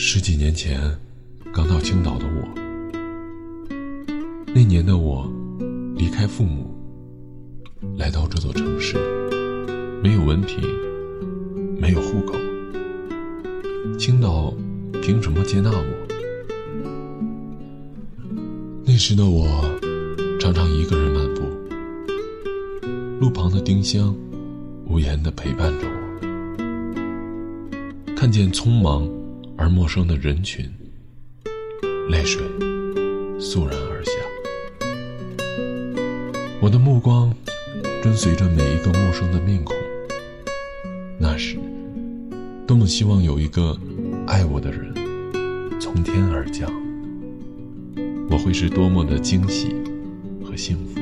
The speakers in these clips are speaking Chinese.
十几年前，刚到青岛的我，那年的我离开父母，来到这座城市，没有文凭，没有户口，青岛凭什么接纳我？那时的我，常常一个人漫步，路旁的丁香，无言的陪伴着我。看见匆忙而陌生的人群，泪水肃然而下。我的目光跟随着每一个陌生的面孔。那时，多么希望有一个爱我的人从天而降，我会是多么的惊喜和幸福。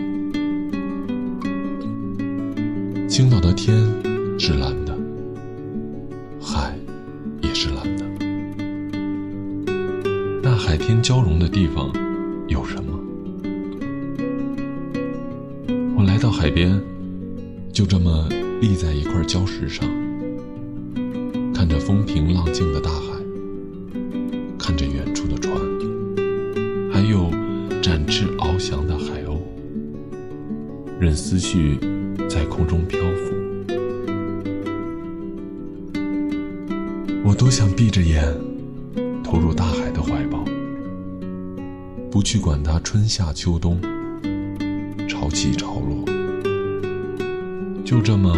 青岛的天是蓝的。海也是蓝的。海天交融的地方有什么？我来到海边，就这么立在一块礁石上，看着风平浪静的大海，看着远处的船，还有展翅翱翔的海鸥，任思绪在空中漂浮。我多想闭着眼，投入大海，不去管它春夏秋冬，潮起潮落，就这么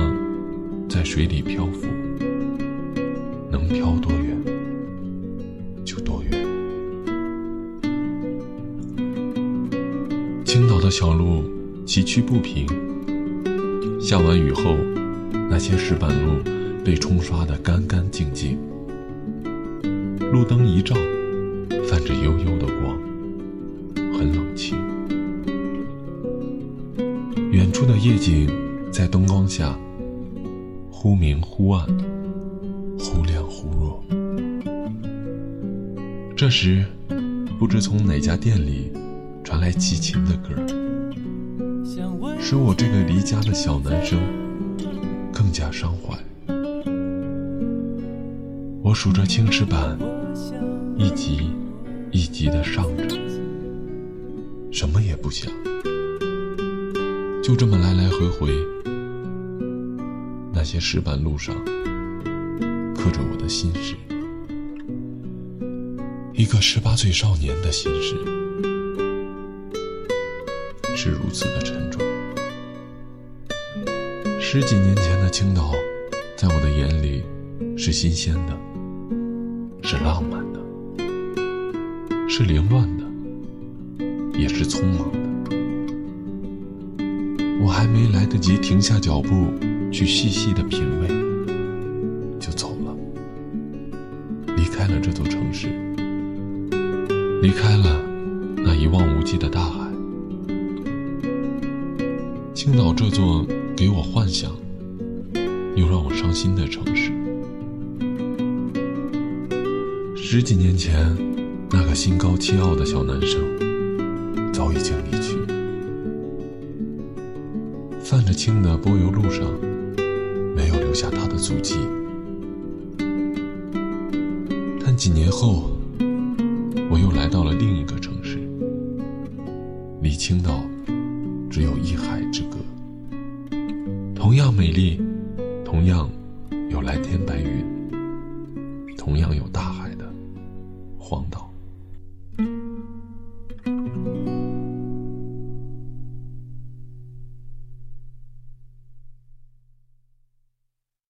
在水里漂浮，能漂多远就多远。青岛的小路崎岖不平，下完雨后，那些石板路被冲刷得干干净净。路灯一照，泛着幽幽的光，远处的夜景在灯光下忽明忽暗，忽亮忽弱。这时，不知从哪家店里传来齐秦的歌，使我这个离家的小男生更加伤怀。我数着青石板。一级一级的上着，什么也不想，就这么来来回回。那些石板路上刻着我的心事，一个十八岁少年的心事，是如此的沉重。十几年前的青岛，在我的眼里是新鲜的，是浪漫的。是凌乱的，也是匆忙的。还没来得及停下脚步去细细的品味，就走了，离开了这座城市，离开了那一望无际的大海。青岛这座给我幻想又让我伤心的城市，十几年前。那个心高气傲的小男生早已经离泛着青的柏油路上没有留下他的足迹。但几年后，我又来到了另一个城市，离青岛只有一海之隔，同样美丽，同样有蓝天白云，同样有大海的荒岛。